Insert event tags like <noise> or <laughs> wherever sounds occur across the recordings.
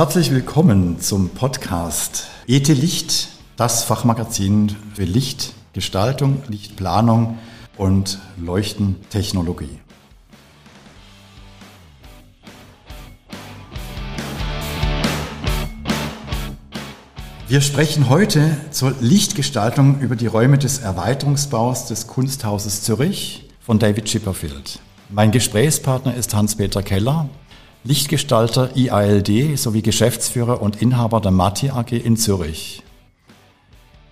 Herzlich willkommen zum Podcast ET Licht, das Fachmagazin für Lichtgestaltung, Lichtplanung und Leuchtentechnologie. Wir sprechen heute zur Lichtgestaltung über die Räume des Erweiterungsbaus des Kunsthauses Zürich von David Chipperfield. Mein Gesprächspartner ist Hans-Peter Keller, Lichtgestalter IALD sowie Geschäftsführer und Inhaber der Mati AG in Zürich.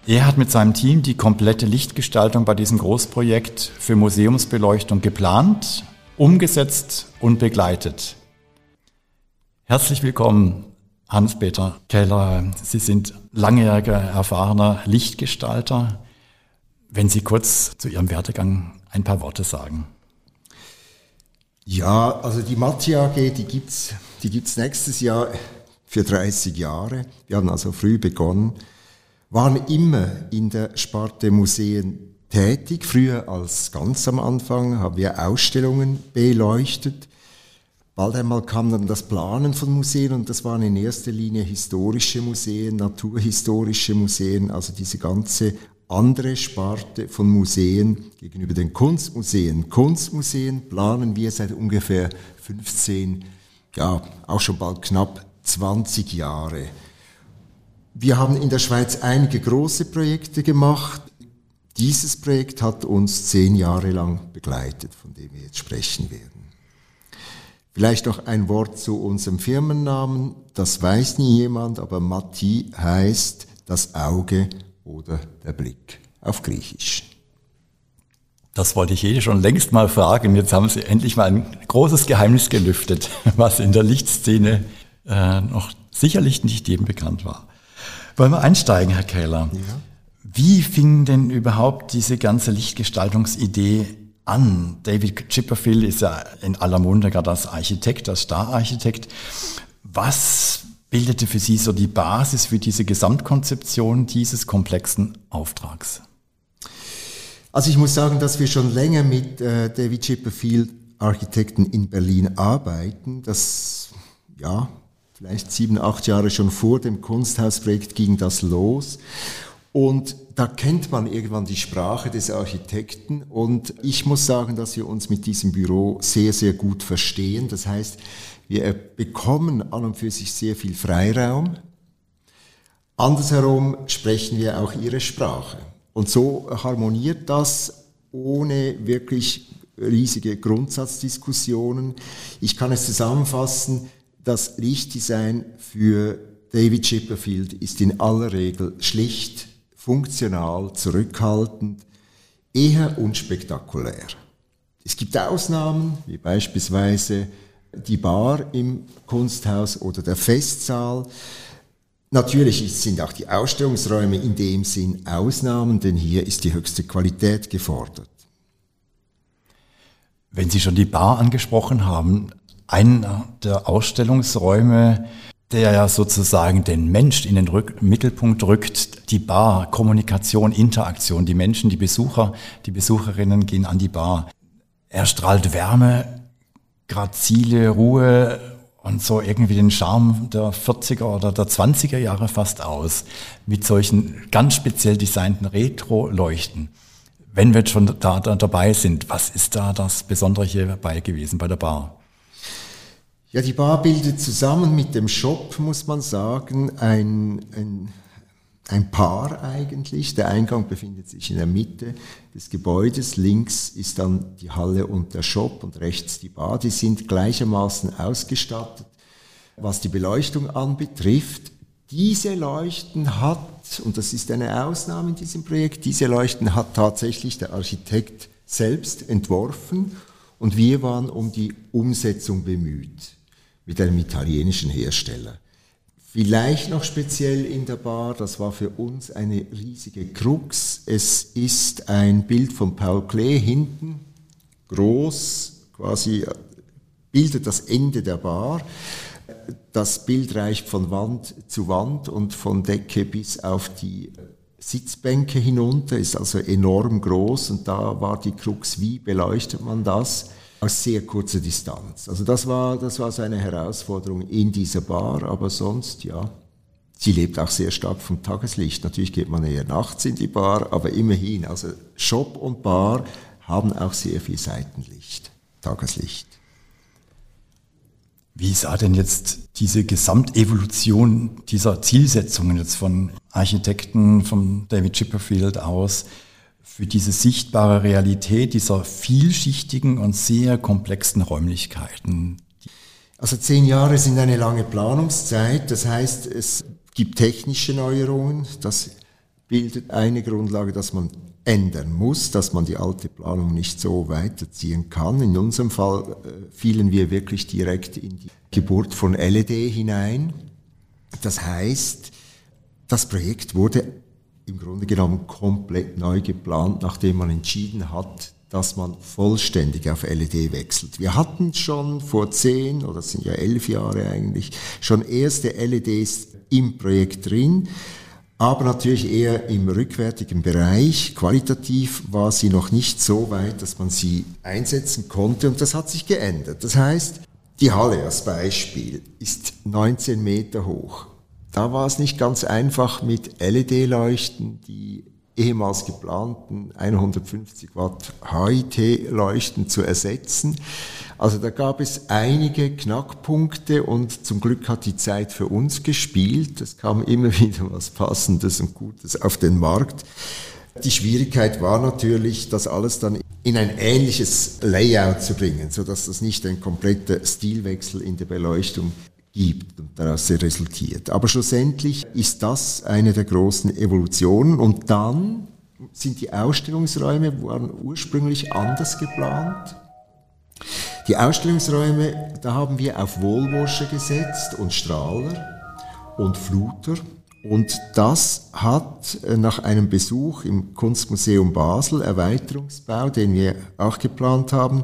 Er hat mit seinem Team die komplette Lichtgestaltung bei diesem Großprojekt für Museumsbeleuchtung geplant, umgesetzt und begleitet. Herzlich willkommen, Hans-Peter Keller, Sie sind langjähriger, erfahrener Lichtgestalter. Wenn Sie kurz zu Ihrem Werdegang ein paar Worte sagen. Ja, also die Mathe AG, die gibt's, die gibt's nächstes Jahr für 30 Jahre. Wir haben also früh begonnen, waren immer in der Sparte Museen tätig. Früher als ganz am Anfang haben wir Ausstellungen beleuchtet. Bald einmal kam dann das Planen von Museen und das waren in erster Linie historische Museen, naturhistorische Museen, also diese ganze andere Sparte von Museen gegenüber den Kunstmuseen. Kunstmuseen planen wir seit ungefähr 15, ja, auch schon bald knapp 20 Jahre. Wir haben in der Schweiz einige große Projekte gemacht. Dieses Projekt hat uns zehn Jahre lang begleitet, von dem wir jetzt sprechen werden. Vielleicht noch ein Wort zu unserem Firmennamen. Das weiß nie jemand, aber Mati heißt das Auge oder der Blick auf Griechisch. Das wollte ich eh schon längst mal fragen. Jetzt haben Sie endlich mal ein großes Geheimnis gelüftet, <laughs> was in der Lichtszene äh, noch sicherlich nicht jedem bekannt war. Wollen wir einsteigen, Herr Kähler? Ja. Wie fing denn überhaupt diese ganze Lichtgestaltungsidee an. David Chipperfield ist ja in aller Munde gerade als Architekt, als Stararchitekt. Was bildete für Sie so die Basis für diese Gesamtkonzeption dieses komplexen Auftrags? Also ich muss sagen, dass wir schon länger mit äh, David Chipperfield Architekten in Berlin arbeiten. Das, ja, vielleicht sieben, acht Jahre schon vor dem Kunsthausprojekt ging das los. Und da kennt man irgendwann die Sprache des Architekten und ich muss sagen, dass wir uns mit diesem Büro sehr, sehr gut verstehen. Das heißt, wir bekommen an und für sich sehr viel Freiraum. Andersherum sprechen wir auch ihre Sprache. Und so harmoniert das ohne wirklich riesige Grundsatzdiskussionen. Ich kann es zusammenfassen, das Lichtdesign für David Chipperfield ist in aller Regel schlicht, funktional, zurückhaltend, eher unspektakulär. Es gibt Ausnahmen, wie beispielsweise die Bar im Kunsthaus oder der Festsaal. Natürlich sind auch die Ausstellungsräume in dem Sinn Ausnahmen, denn hier ist die höchste Qualität gefordert. Wenn Sie schon die Bar angesprochen haben, einer der Ausstellungsräume der ja sozusagen den Mensch in den Rück Mittelpunkt rückt, die Bar, Kommunikation, Interaktion, die Menschen, die Besucher, die Besucherinnen gehen an die Bar. Er strahlt Wärme, grazile Ruhe und so irgendwie den Charme der 40er oder der 20er Jahre fast aus, mit solchen ganz speziell designten Retro-Leuchten. Wenn wir schon da, da dabei sind, was ist da das Besondere hier dabei gewesen bei der Bar? Ja, die Bar bildet zusammen mit dem Shop, muss man sagen, ein, ein, ein Paar eigentlich. Der Eingang befindet sich in der Mitte des Gebäudes. Links ist dann die Halle und der Shop und rechts die Bar. Die sind gleichermaßen ausgestattet. Was die Beleuchtung anbetrifft, diese Leuchten hat, und das ist eine Ausnahme in diesem Projekt, diese Leuchten hat tatsächlich der Architekt selbst entworfen und wir waren um die Umsetzung bemüht mit einem italienischen Hersteller. Vielleicht noch speziell in der Bar, das war für uns eine riesige Krux. Es ist ein Bild von Paul Klee hinten, groß, quasi bildet das Ende der Bar. Das Bild reicht von Wand zu Wand und von Decke bis auf die Sitzbänke hinunter, ist also enorm groß und da war die Krux, wie beleuchtet man das? Aus sehr kurzer Distanz. Also das war, das war seine Herausforderung in dieser Bar, aber sonst, ja, sie lebt auch sehr stark vom Tageslicht. Natürlich geht man eher nachts in die Bar, aber immerhin, also Shop und Bar haben auch sehr viel Seitenlicht, Tageslicht. Wie sah denn jetzt diese Gesamtevolution dieser Zielsetzungen jetzt von Architekten, von David Chipperfield aus? Für diese sichtbare Realität dieser vielschichtigen und sehr komplexen Räumlichkeiten. Also zehn Jahre sind eine lange Planungszeit, das heißt, es gibt technische Neuerungen, das bildet eine Grundlage, dass man ändern muss, dass man die alte Planung nicht so weiterziehen kann. In unserem Fall äh, fielen wir wirklich direkt in die Geburt von LED hinein. Das heißt, das Projekt wurde im Grunde genommen komplett neu geplant, nachdem man entschieden hat, dass man vollständig auf LED wechselt. Wir hatten schon vor zehn oder sind ja elf Jahre eigentlich schon erste LEDs im Projekt drin, aber natürlich eher im rückwärtigen Bereich. Qualitativ war sie noch nicht so weit, dass man sie einsetzen konnte und das hat sich geändert. Das heißt, die Halle als Beispiel ist 19 Meter hoch. Da war es nicht ganz einfach mit LED-Leuchten, die ehemals geplanten 150 Watt HIT-Leuchten zu ersetzen. Also da gab es einige Knackpunkte und zum Glück hat die Zeit für uns gespielt. Es kam immer <laughs> wieder was Passendes und Gutes auf den Markt. Die Schwierigkeit war natürlich, das alles dann in ein ähnliches Layout zu bringen, so dass das nicht ein kompletter Stilwechsel in der Beleuchtung gibt und daraus resultiert. Aber schlussendlich ist das eine der großen Evolutionen und dann sind die Ausstellungsräume waren ursprünglich anders geplant. Die Ausstellungsräume, da haben wir auf Wohlwasche gesetzt und Strahler und Fluter. Und das hat äh, nach einem Besuch im Kunstmuseum Basel, Erweiterungsbau, den wir auch geplant haben,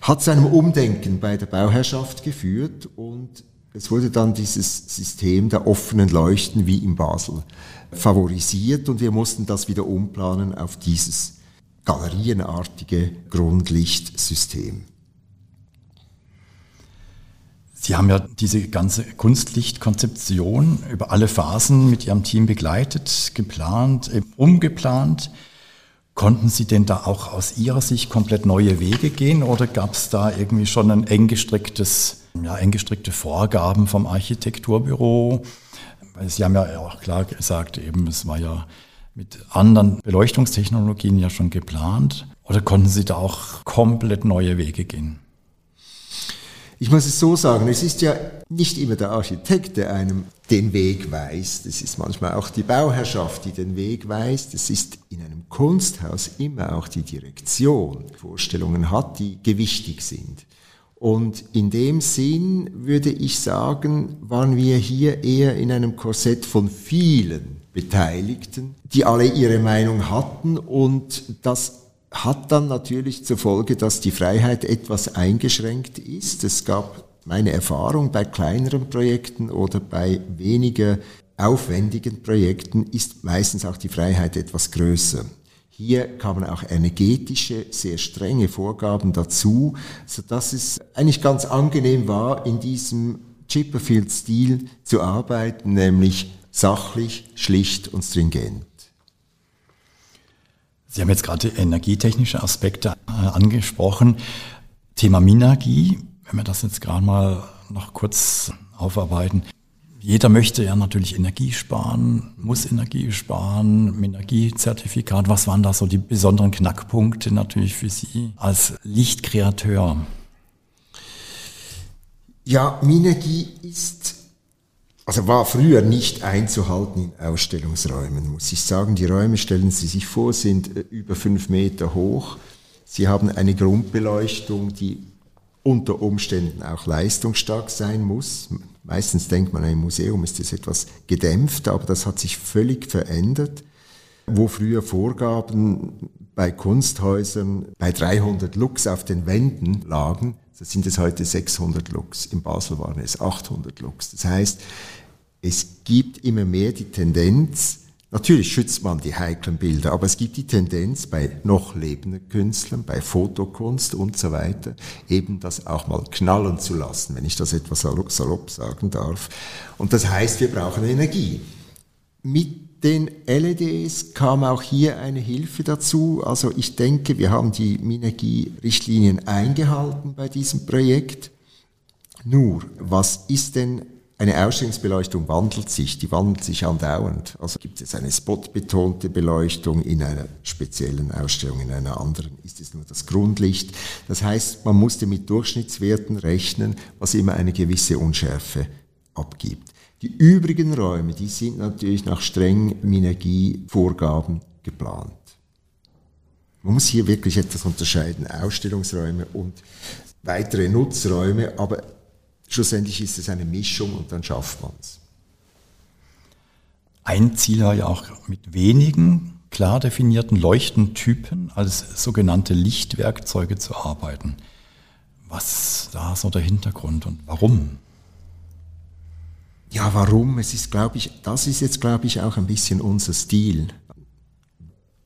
hat zu einem Umdenken bei der Bauherrschaft geführt und es wurde dann dieses System der offenen Leuchten wie in Basel favorisiert und wir mussten das wieder umplanen auf dieses galerienartige Grundlichtsystem. Sie haben ja diese ganze Kunstlichtkonzeption über alle Phasen mit Ihrem Team begleitet, geplant, umgeplant. Konnten Sie denn da auch aus Ihrer Sicht komplett neue Wege gehen oder gab es da irgendwie schon ein eng gestricktes ja, eng gestrickte Vorgaben vom Architekturbüro. Sie haben ja auch klar gesagt, eben, es war ja mit anderen Beleuchtungstechnologien ja schon geplant. Oder konnten Sie da auch komplett neue Wege gehen? Ich muss es so sagen, es ist ja nicht immer der Architekt, der einem den Weg weist. Es ist manchmal auch die Bauherrschaft, die den Weg weist. Es ist in einem Kunsthaus immer auch die Direktion, die Vorstellungen hat, die gewichtig sind. Und in dem Sinn würde ich sagen, waren wir hier eher in einem Korsett von vielen Beteiligten, die alle ihre Meinung hatten und das hat dann natürlich zur Folge, dass die Freiheit etwas eingeschränkt ist. Es gab meine Erfahrung bei kleineren Projekten oder bei weniger aufwendigen Projekten ist meistens auch die Freiheit etwas größer. Hier kamen auch energetische, sehr strenge Vorgaben dazu, so dass es eigentlich ganz angenehm war, in diesem Chipperfield-Stil zu arbeiten, nämlich sachlich, schlicht und stringent. Sie haben jetzt gerade energietechnische Aspekte äh, angesprochen. Thema Minergie, wenn wir das jetzt gerade mal noch kurz aufarbeiten. Jeder möchte ja natürlich Energie sparen, muss Energie sparen, Energiezertifikat. Was waren da so die besonderen Knackpunkte natürlich für Sie als Lichtkreateur? Ja, Minergie ist, also war früher nicht einzuhalten in Ausstellungsräumen, muss ich sagen. Die Räume, stellen Sie sich vor, sind äh, über fünf Meter hoch. Sie haben eine Grundbeleuchtung, die unter Umständen auch leistungsstark sein muss. Meistens denkt man, im Museum ist das etwas gedämpft, aber das hat sich völlig verändert. Wo früher Vorgaben bei Kunsthäusern bei 300 Lux auf den Wänden lagen, so sind es heute 600 Lux. In Basel waren es 800 Lux. Das heißt, es gibt immer mehr die Tendenz, Natürlich schützt man die heiklen Bilder, aber es gibt die Tendenz bei noch lebenden Künstlern, bei Fotokunst und so weiter, eben das auch mal knallen zu lassen, wenn ich das etwas salopp sagen darf. Und das heißt, wir brauchen Energie. Mit den LEDs kam auch hier eine Hilfe dazu. Also ich denke, wir haben die Minergie-Richtlinien eingehalten bei diesem Projekt. Nur, was ist denn eine Ausstellungsbeleuchtung wandelt sich, die wandelt sich andauernd. Also gibt es eine spotbetonte Beleuchtung in einer speziellen Ausstellung, in einer anderen ist es nur das Grundlicht. Das heißt, man musste mit Durchschnittswerten rechnen, was immer eine gewisse Unschärfe abgibt. Die übrigen Räume, die sind natürlich nach strengen Minergievorgaben geplant. Man muss hier wirklich etwas unterscheiden, Ausstellungsräume und weitere Nutzräume, aber Schlussendlich ist es eine Mischung und dann schafft man es. Ein Ziel war ja auch mit wenigen klar definierten Leuchtentypen als sogenannte Lichtwerkzeuge zu arbeiten. Was da so der Hintergrund und warum? Ja, warum? Es ist, glaube ich, das ist jetzt, glaube ich, auch ein bisschen unser Stil.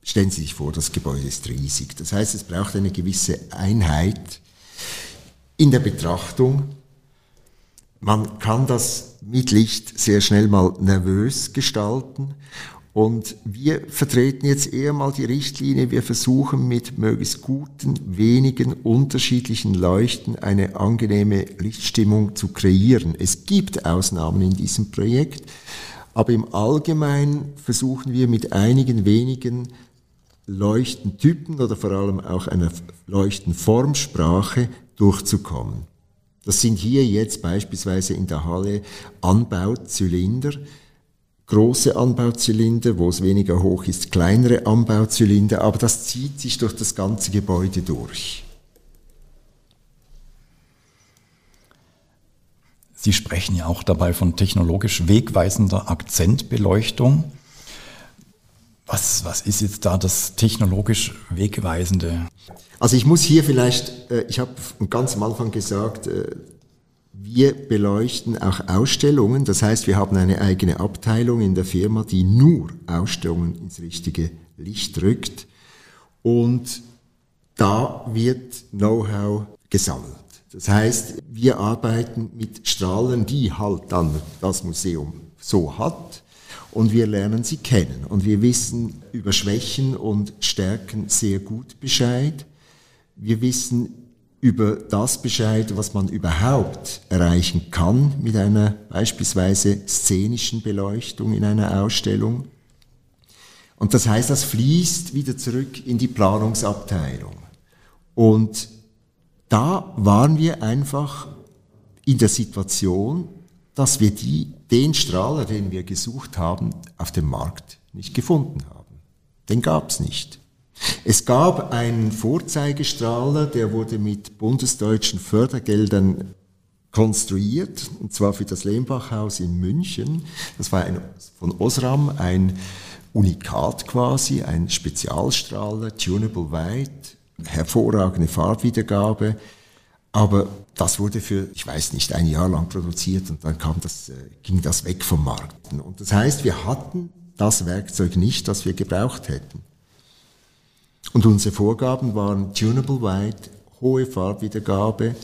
Stellen Sie sich vor, das Gebäude ist riesig. Das heißt, es braucht eine gewisse Einheit in der Betrachtung man kann das mit Licht sehr schnell mal nervös gestalten. Und wir vertreten jetzt eher mal die Richtlinie, wir versuchen mit möglichst guten, wenigen unterschiedlichen Leuchten eine angenehme Lichtstimmung zu kreieren. Es gibt Ausnahmen in diesem Projekt, aber im Allgemeinen versuchen wir mit einigen wenigen Leuchtentypen oder vor allem auch einer Leuchtenformsprache durchzukommen. Das sind hier jetzt beispielsweise in der Halle Anbauzylinder, große Anbauzylinder, wo es weniger hoch ist, kleinere Anbauzylinder, aber das zieht sich durch das ganze Gebäude durch. Sie sprechen ja auch dabei von technologisch wegweisender Akzentbeleuchtung. Was, was ist jetzt da das technologisch Wegweisende? Also ich muss hier vielleicht, äh, ich habe ganz am Anfang gesagt, äh, wir beleuchten auch Ausstellungen. Das heißt, wir haben eine eigene Abteilung in der Firma, die nur Ausstellungen ins richtige Licht rückt. Und da wird Know-how gesammelt. Das heißt, wir arbeiten mit Strahlen, die halt dann das Museum so hat und wir lernen sie kennen und wir wissen über Schwächen und Stärken sehr gut Bescheid. Wir wissen über das Bescheid, was man überhaupt erreichen kann mit einer beispielsweise szenischen Beleuchtung in einer Ausstellung. Und das heißt, das fließt wieder zurück in die Planungsabteilung. Und da waren wir einfach in der Situation, dass wir die, den Strahler, den wir gesucht haben, auf dem Markt nicht gefunden haben. Den gab es nicht. Es gab einen Vorzeigestrahler, der wurde mit bundesdeutschen Fördergeldern konstruiert, und zwar für das Lehmbachhaus in München. Das war ein, von Osram ein Unikat quasi, ein Spezialstrahler, tunable white, hervorragende Farbwiedergabe. Aber das wurde für, ich weiß nicht, ein Jahr lang produziert und dann kam das, äh, ging das weg vom Markt. Und das heißt, wir hatten das Werkzeug nicht, das wir gebraucht hätten. Und unsere Vorgaben waren Tunable White, hohe Farbwiedergabe,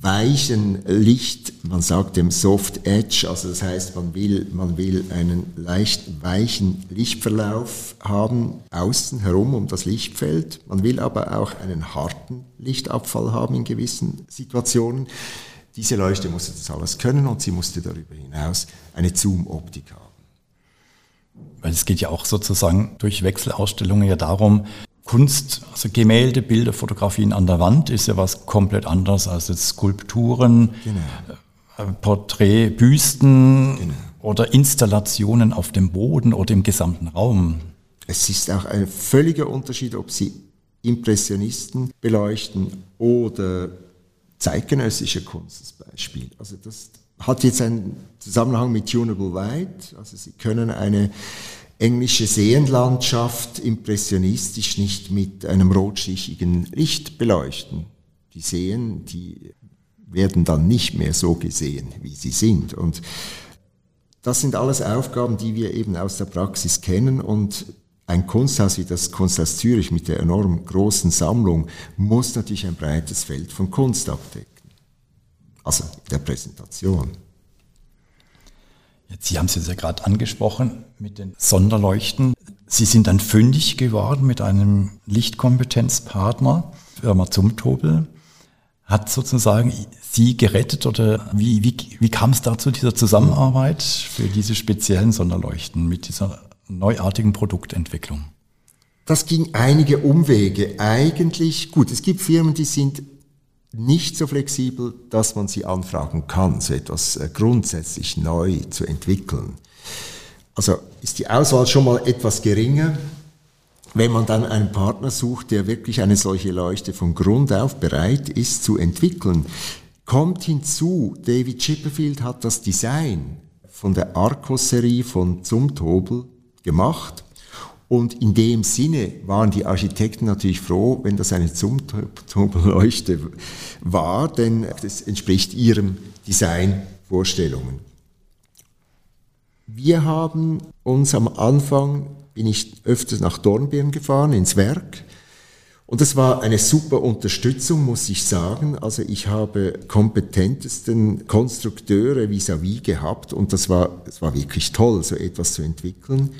weichen Licht, man sagt dem Soft Edge, also das heißt, man will, man will einen leicht weichen Lichtverlauf haben, außen herum um das Lichtfeld. Man will aber auch einen harten Lichtabfall haben in gewissen Situationen. Diese Leuchte musste das alles können und sie musste darüber hinaus eine Zoom-Optik haben. Weil es geht ja auch sozusagen durch Wechselausstellungen ja darum, Kunst, also Gemälde, Bilder, Fotografien an der Wand ist ja was komplett anderes als jetzt Skulpturen, genau. Äh, Porträt, Büsten genau. oder Installationen auf dem Boden oder im gesamten Raum. Es ist auch ein völliger Unterschied, ob Sie Impressionisten beleuchten oder zeitgenössische Kunst als Beispiel. Also das hat jetzt einen Zusammenhang mit Tunable Light. Also Sie können eine englische Seenlandschaft impressionistisch nicht mit einem rotschichigen Licht beleuchten. Die Seen, die werden dann nicht mehr so gesehen, wie sie sind. Und Das sind alles Aufgaben, die wir eben aus der Praxis kennen und ein Kunsthaus wie das Kunsthaus Zürich mit der enorm großen Sammlung muss natürlich ein breites Feld von Kunst abdecken. Also der Präsentation. Sie haben es jetzt ja gerade angesprochen mit den Sonderleuchten. Sie sind dann fündig geworden mit einem Lichtkompetenzpartner, Firma Zumtobel. Hat sozusagen Sie gerettet oder wie, wie, wie kam es da zu dieser Zusammenarbeit für diese speziellen Sonderleuchten mit dieser neuartigen Produktentwicklung? Das ging einige Umwege. Eigentlich, gut, es gibt Firmen, die sind nicht so flexibel, dass man sie anfragen kann, so etwas äh, grundsätzlich neu zu entwickeln. Also ist die Auswahl schon mal etwas geringer. Wenn man dann einen Partner sucht, der wirklich eine solche Leuchte von Grund auf bereit ist zu entwickeln, kommt hinzu, David Chipperfield hat das Design von der Arcos-Serie von Zumtobel gemacht und in dem Sinne waren die Architekten natürlich froh, wenn das eine Zumtobelleuchte war, denn das entspricht ihrem Designvorstellungen. Wir haben uns am Anfang, bin ich öfters nach Dornbirn gefahren, ins Werk. Und das war eine super Unterstützung, muss ich sagen. Also ich habe kompetentesten Konstrukteure vis-à-vis -vis gehabt und das war, das war wirklich toll, so etwas zu entwickeln.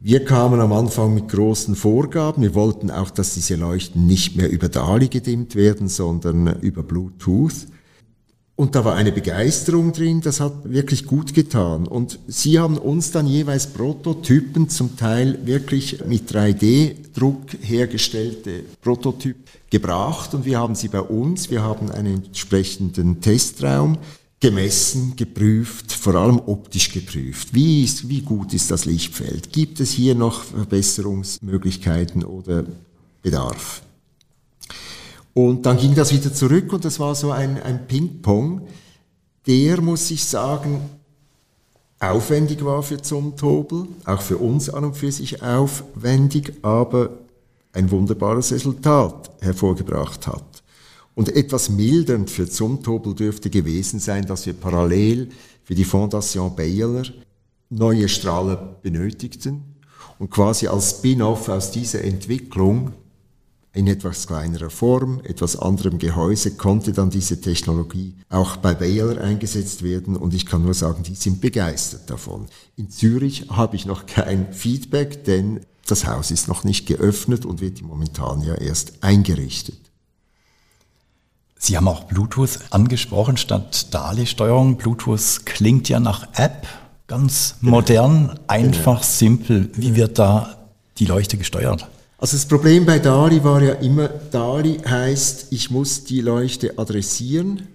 Wir kamen am Anfang mit großen Vorgaben. Wir wollten auch, dass diese Leuchten nicht mehr über DALI gedimmt werden, sondern über Bluetooth. Und da war eine Begeisterung drin, das hat wirklich gut getan. Und sie haben uns dann jeweils Prototypen, zum Teil wirklich mit 3D-Druck hergestellte Prototyp gebracht und wir haben sie bei uns, wir haben einen entsprechenden Testraum, gemessen, geprüft, vor allem optisch geprüft. Wie, ist, wie gut ist das Lichtfeld? Gibt es hier noch Verbesserungsmöglichkeiten oder Bedarf? Und dann ging das wieder zurück und das war so ein, ein Ping-Pong, der, muss ich sagen, aufwendig war für Zumtobel, auch für uns an und für sich aufwendig, aber ein wunderbares Resultat hervorgebracht hat. Und etwas mildernd für Zumtobel dürfte gewesen sein, dass wir parallel für die Fondation Baylor neue Strahler benötigten und quasi als Spin-off aus dieser Entwicklung in etwas kleinerer Form, etwas anderem Gehäuse, konnte dann diese Technologie auch bei Baylor eingesetzt werden und ich kann nur sagen, die sind begeistert davon. In Zürich habe ich noch kein Feedback, denn das Haus ist noch nicht geöffnet und wird momentan ja erst eingerichtet. Sie haben auch Bluetooth angesprochen statt DALI-Steuerung. Bluetooth klingt ja nach App, ganz genau. modern, einfach, genau. simpel. Wie wird da die Leuchte gesteuert? Also das Problem bei DALI war ja immer, DALI heißt, ich muss die Leuchte adressieren.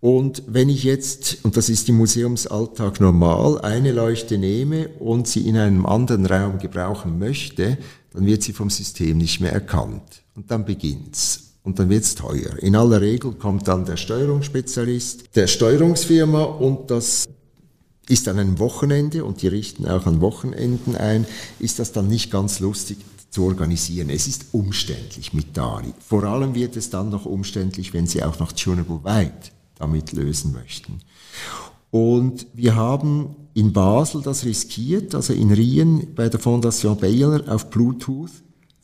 Und wenn ich jetzt, und das ist im Museumsalltag normal, eine Leuchte nehme und sie in einem anderen Raum gebrauchen möchte, dann wird sie vom System nicht mehr erkannt. Und dann beginnt's und dann wird's teuer. In aller Regel kommt dann der Steuerungsspezialist der Steuerungsfirma und das ist an einem Wochenende und die richten auch an Wochenenden ein, ist das dann nicht ganz lustig zu organisieren. Es ist umständlich mit DALI. Vor allem wird es dann noch umständlich, wenn Sie auch noch Tunable White damit lösen möchten. Und wir haben in Basel das riskiert, also in Rien bei der Fondation Baylor auf Bluetooth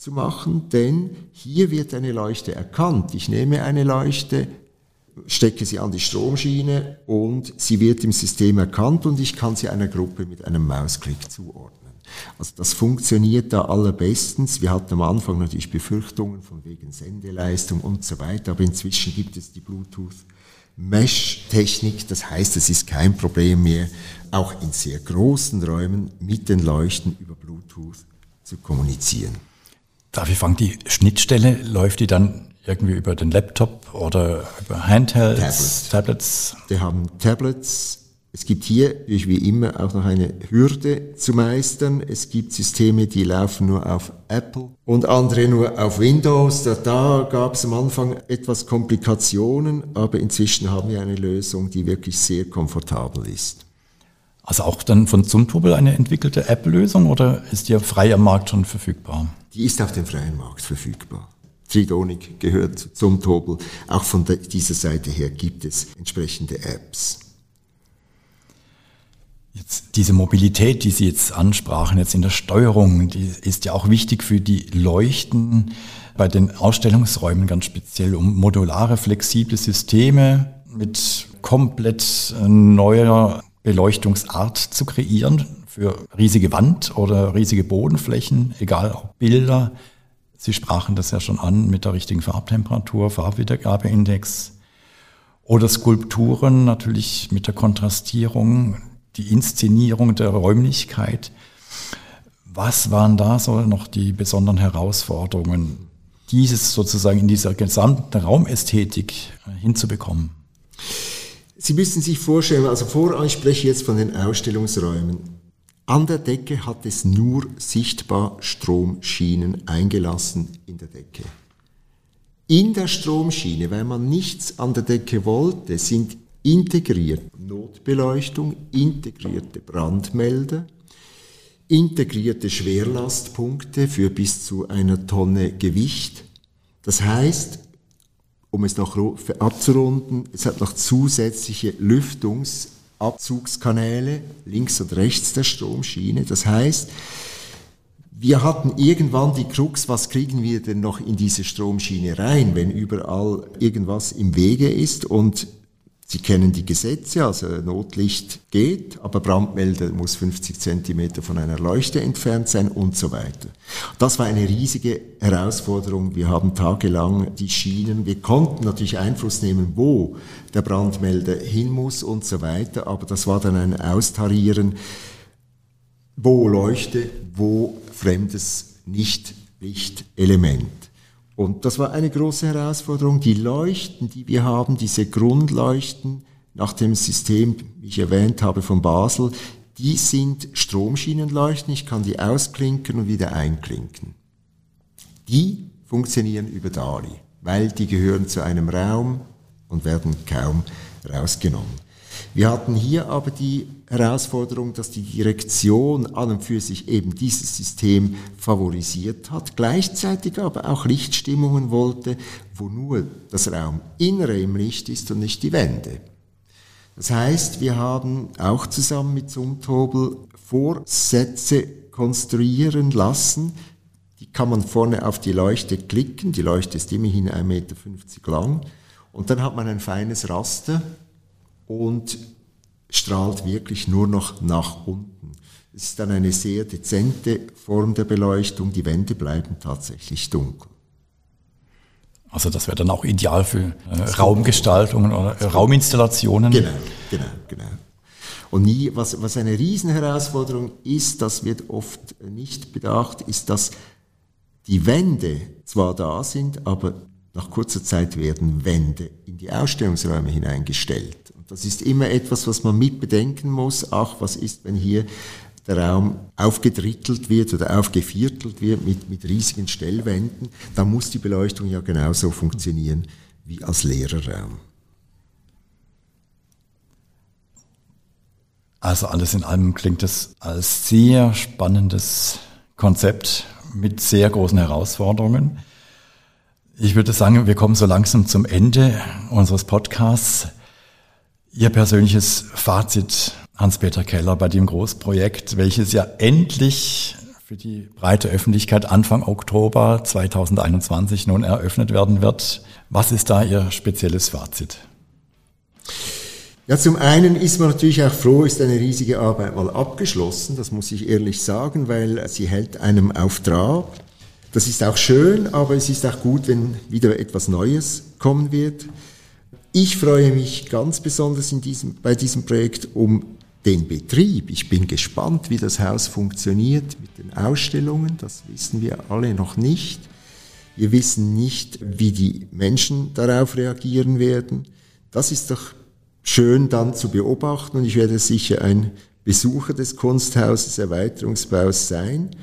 zu machen, denn hier wird eine Leuchte erkannt. Ich nehme eine Leuchte, stecke sie an die Stromschiene und sie wird im System erkannt und ich kann sie einer Gruppe mit einem Mausklick zuordnen. Also das funktioniert da allerbestens. Wir hatten am Anfang natürlich Befürchtungen von wegen Sendeleistung und so weiter, aber inzwischen gibt es die Bluetooth Mesh-Technik, das heißt, es ist kein Problem mehr, auch in sehr großen Räumen mit den Leuchten über Bluetooth zu kommunizieren. Darf ich fragen, die Schnittstelle, läuft die dann irgendwie über den Laptop oder über Handhelds, Tablets? Tablets? Wir haben Tablets. Es gibt hier, wie immer, auch noch eine Hürde zu meistern. Es gibt Systeme, die laufen nur auf Apple und andere nur auf Windows. Da, da gab es am Anfang etwas Komplikationen, aber inzwischen haben wir eine Lösung, die wirklich sehr komfortabel ist. Also auch dann von Zumtobel eine entwickelte App-Lösung oder ist die frei am Markt schon verfügbar? Die ist auf dem freien Markt verfügbar. Tridonic gehört zum Tobel. Auch von dieser Seite her gibt es entsprechende Apps. Jetzt Diese Mobilität, die Sie jetzt ansprachen, jetzt in der Steuerung, die ist ja auch wichtig für die Leuchten bei den Ausstellungsräumen ganz speziell, um modulare, flexible Systeme mit komplett neuer Beleuchtungsart zu kreieren für riesige Wand- oder riesige Bodenflächen, egal ob Bilder. Sie sprachen das ja schon an mit der richtigen Farbtemperatur, Farbwiedergabeindex oder Skulpturen natürlich mit der Kontrastierung, die Inszenierung der Räumlichkeit. Was waren da so noch die besonderen Herausforderungen, dieses sozusagen in dieser gesamten Raumästhetik hinzubekommen? Sie müssen sich vorstellen, also vor, ich spreche jetzt von den Ausstellungsräumen. An der Decke hat es nur sichtbar Stromschienen eingelassen in der Decke. In der Stromschiene, weil man nichts an der Decke wollte, sind integrierte Notbeleuchtung, integrierte Brandmelder, integrierte Schwerlastpunkte für bis zu einer Tonne Gewicht. Das heißt, um es noch abzurunden, es hat noch zusätzliche Lüftungsabzugskanäle links und rechts der Stromschiene. Das heißt, wir hatten irgendwann die Krux, was kriegen wir denn noch in diese Stromschiene rein, wenn überall irgendwas im Wege ist und Sie kennen die Gesetze, also Notlicht geht, aber Brandmelder muss 50 Zentimeter von einer Leuchte entfernt sein und so weiter. Das war eine riesige Herausforderung. Wir haben tagelang die Schienen, wir konnten natürlich Einfluss nehmen, wo der Brandmelder hin muss und so weiter, aber das war dann ein Austarieren, wo Leuchte, wo fremdes Nicht-Lichtelement. Und das war eine große Herausforderung. Die Leuchten, die wir haben, diese Grundleuchten nach dem System, wie ich erwähnt habe, von Basel, die sind Stromschienenleuchten. Ich kann die ausklinken und wieder einklinken. Die funktionieren über DALI, weil die gehören zu einem Raum und werden kaum rausgenommen. Wir hatten hier aber die Herausforderung, dass die Direktion an und für sich eben dieses System favorisiert hat, gleichzeitig aber auch Lichtstimmungen wollte, wo nur das Rauminnere im Licht ist und nicht die Wände. Das heißt, wir haben auch zusammen mit Zumtobel Vorsätze konstruieren lassen, die kann man vorne auf die Leuchte klicken, die Leuchte ist immerhin 1,50 Meter lang, und dann hat man ein feines Raster, und strahlt wirklich nur noch nach unten. Es ist dann eine sehr dezente Form der Beleuchtung. Die Wände bleiben tatsächlich dunkel. Also das wäre dann auch ideal für äh, Raumgestaltungen oder äh, Rauminstallationen. Genau, genau, genau. Und nie, was, was eine Riesenherausforderung ist, das wird oft nicht bedacht, ist, dass die Wände zwar da sind, aber nach kurzer Zeit werden Wände in die Ausstellungsräume hineingestellt. Das ist immer etwas, was man mit bedenken muss. Ach, was ist, wenn hier der Raum aufgedrittelt wird oder aufgeviertelt wird mit, mit riesigen Stellwänden, dann muss die Beleuchtung ja genauso funktionieren wie als leerer Raum. Also alles in allem klingt es als sehr spannendes Konzept mit sehr großen Herausforderungen. Ich würde sagen, wir kommen so langsam zum Ende unseres Podcasts. Ihr persönliches Fazit, Hans-Peter Keller, bei dem Großprojekt, welches ja endlich für die breite Öffentlichkeit Anfang Oktober 2021 nun eröffnet werden wird. Was ist da Ihr spezielles Fazit? Ja, zum einen ist man natürlich auch froh, ist eine riesige Arbeit mal abgeschlossen, das muss ich ehrlich sagen, weil sie hält einem auf Trab. Das ist auch schön, aber es ist auch gut, wenn wieder etwas Neues kommen wird. Ich freue mich ganz besonders diesem, bei diesem Projekt um den Betrieb. Ich bin gespannt, wie das Haus funktioniert mit den Ausstellungen. Das wissen wir alle noch nicht. Wir wissen nicht, wie die Menschen darauf reagieren werden. Das ist doch schön dann zu beobachten und ich werde sicher ein Besucher des Kunsthauses Erweiterungsbaus sein.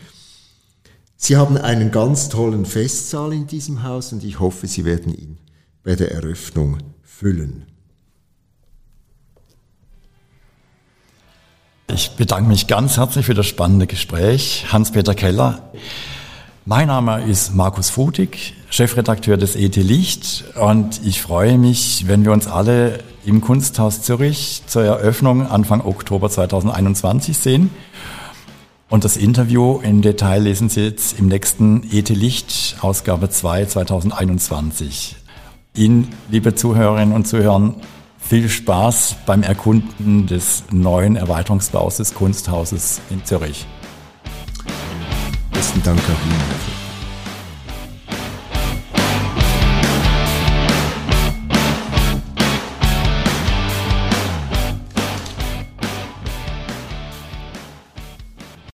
Sie haben einen ganz tollen Festsaal in diesem Haus und ich hoffe, Sie werden ihn bei der Eröffnung füllen. Ich bedanke mich ganz herzlich für das spannende Gespräch. Hans-Peter Keller. Mein Name ist Markus Futig, Chefredakteur des ET Licht und ich freue mich, wenn wir uns alle im Kunsthaus Zürich zur Eröffnung Anfang Oktober 2021 sehen. Und das Interview im Detail lesen Sie jetzt im nächsten ET Licht, Ausgabe 2 2021. Ihnen, liebe Zuhörerinnen und Zuhörer, viel Spaß beim Erkunden des neuen Erweiterungsbaus des Kunsthauses in Zürich. Besten Dank auch Ihnen.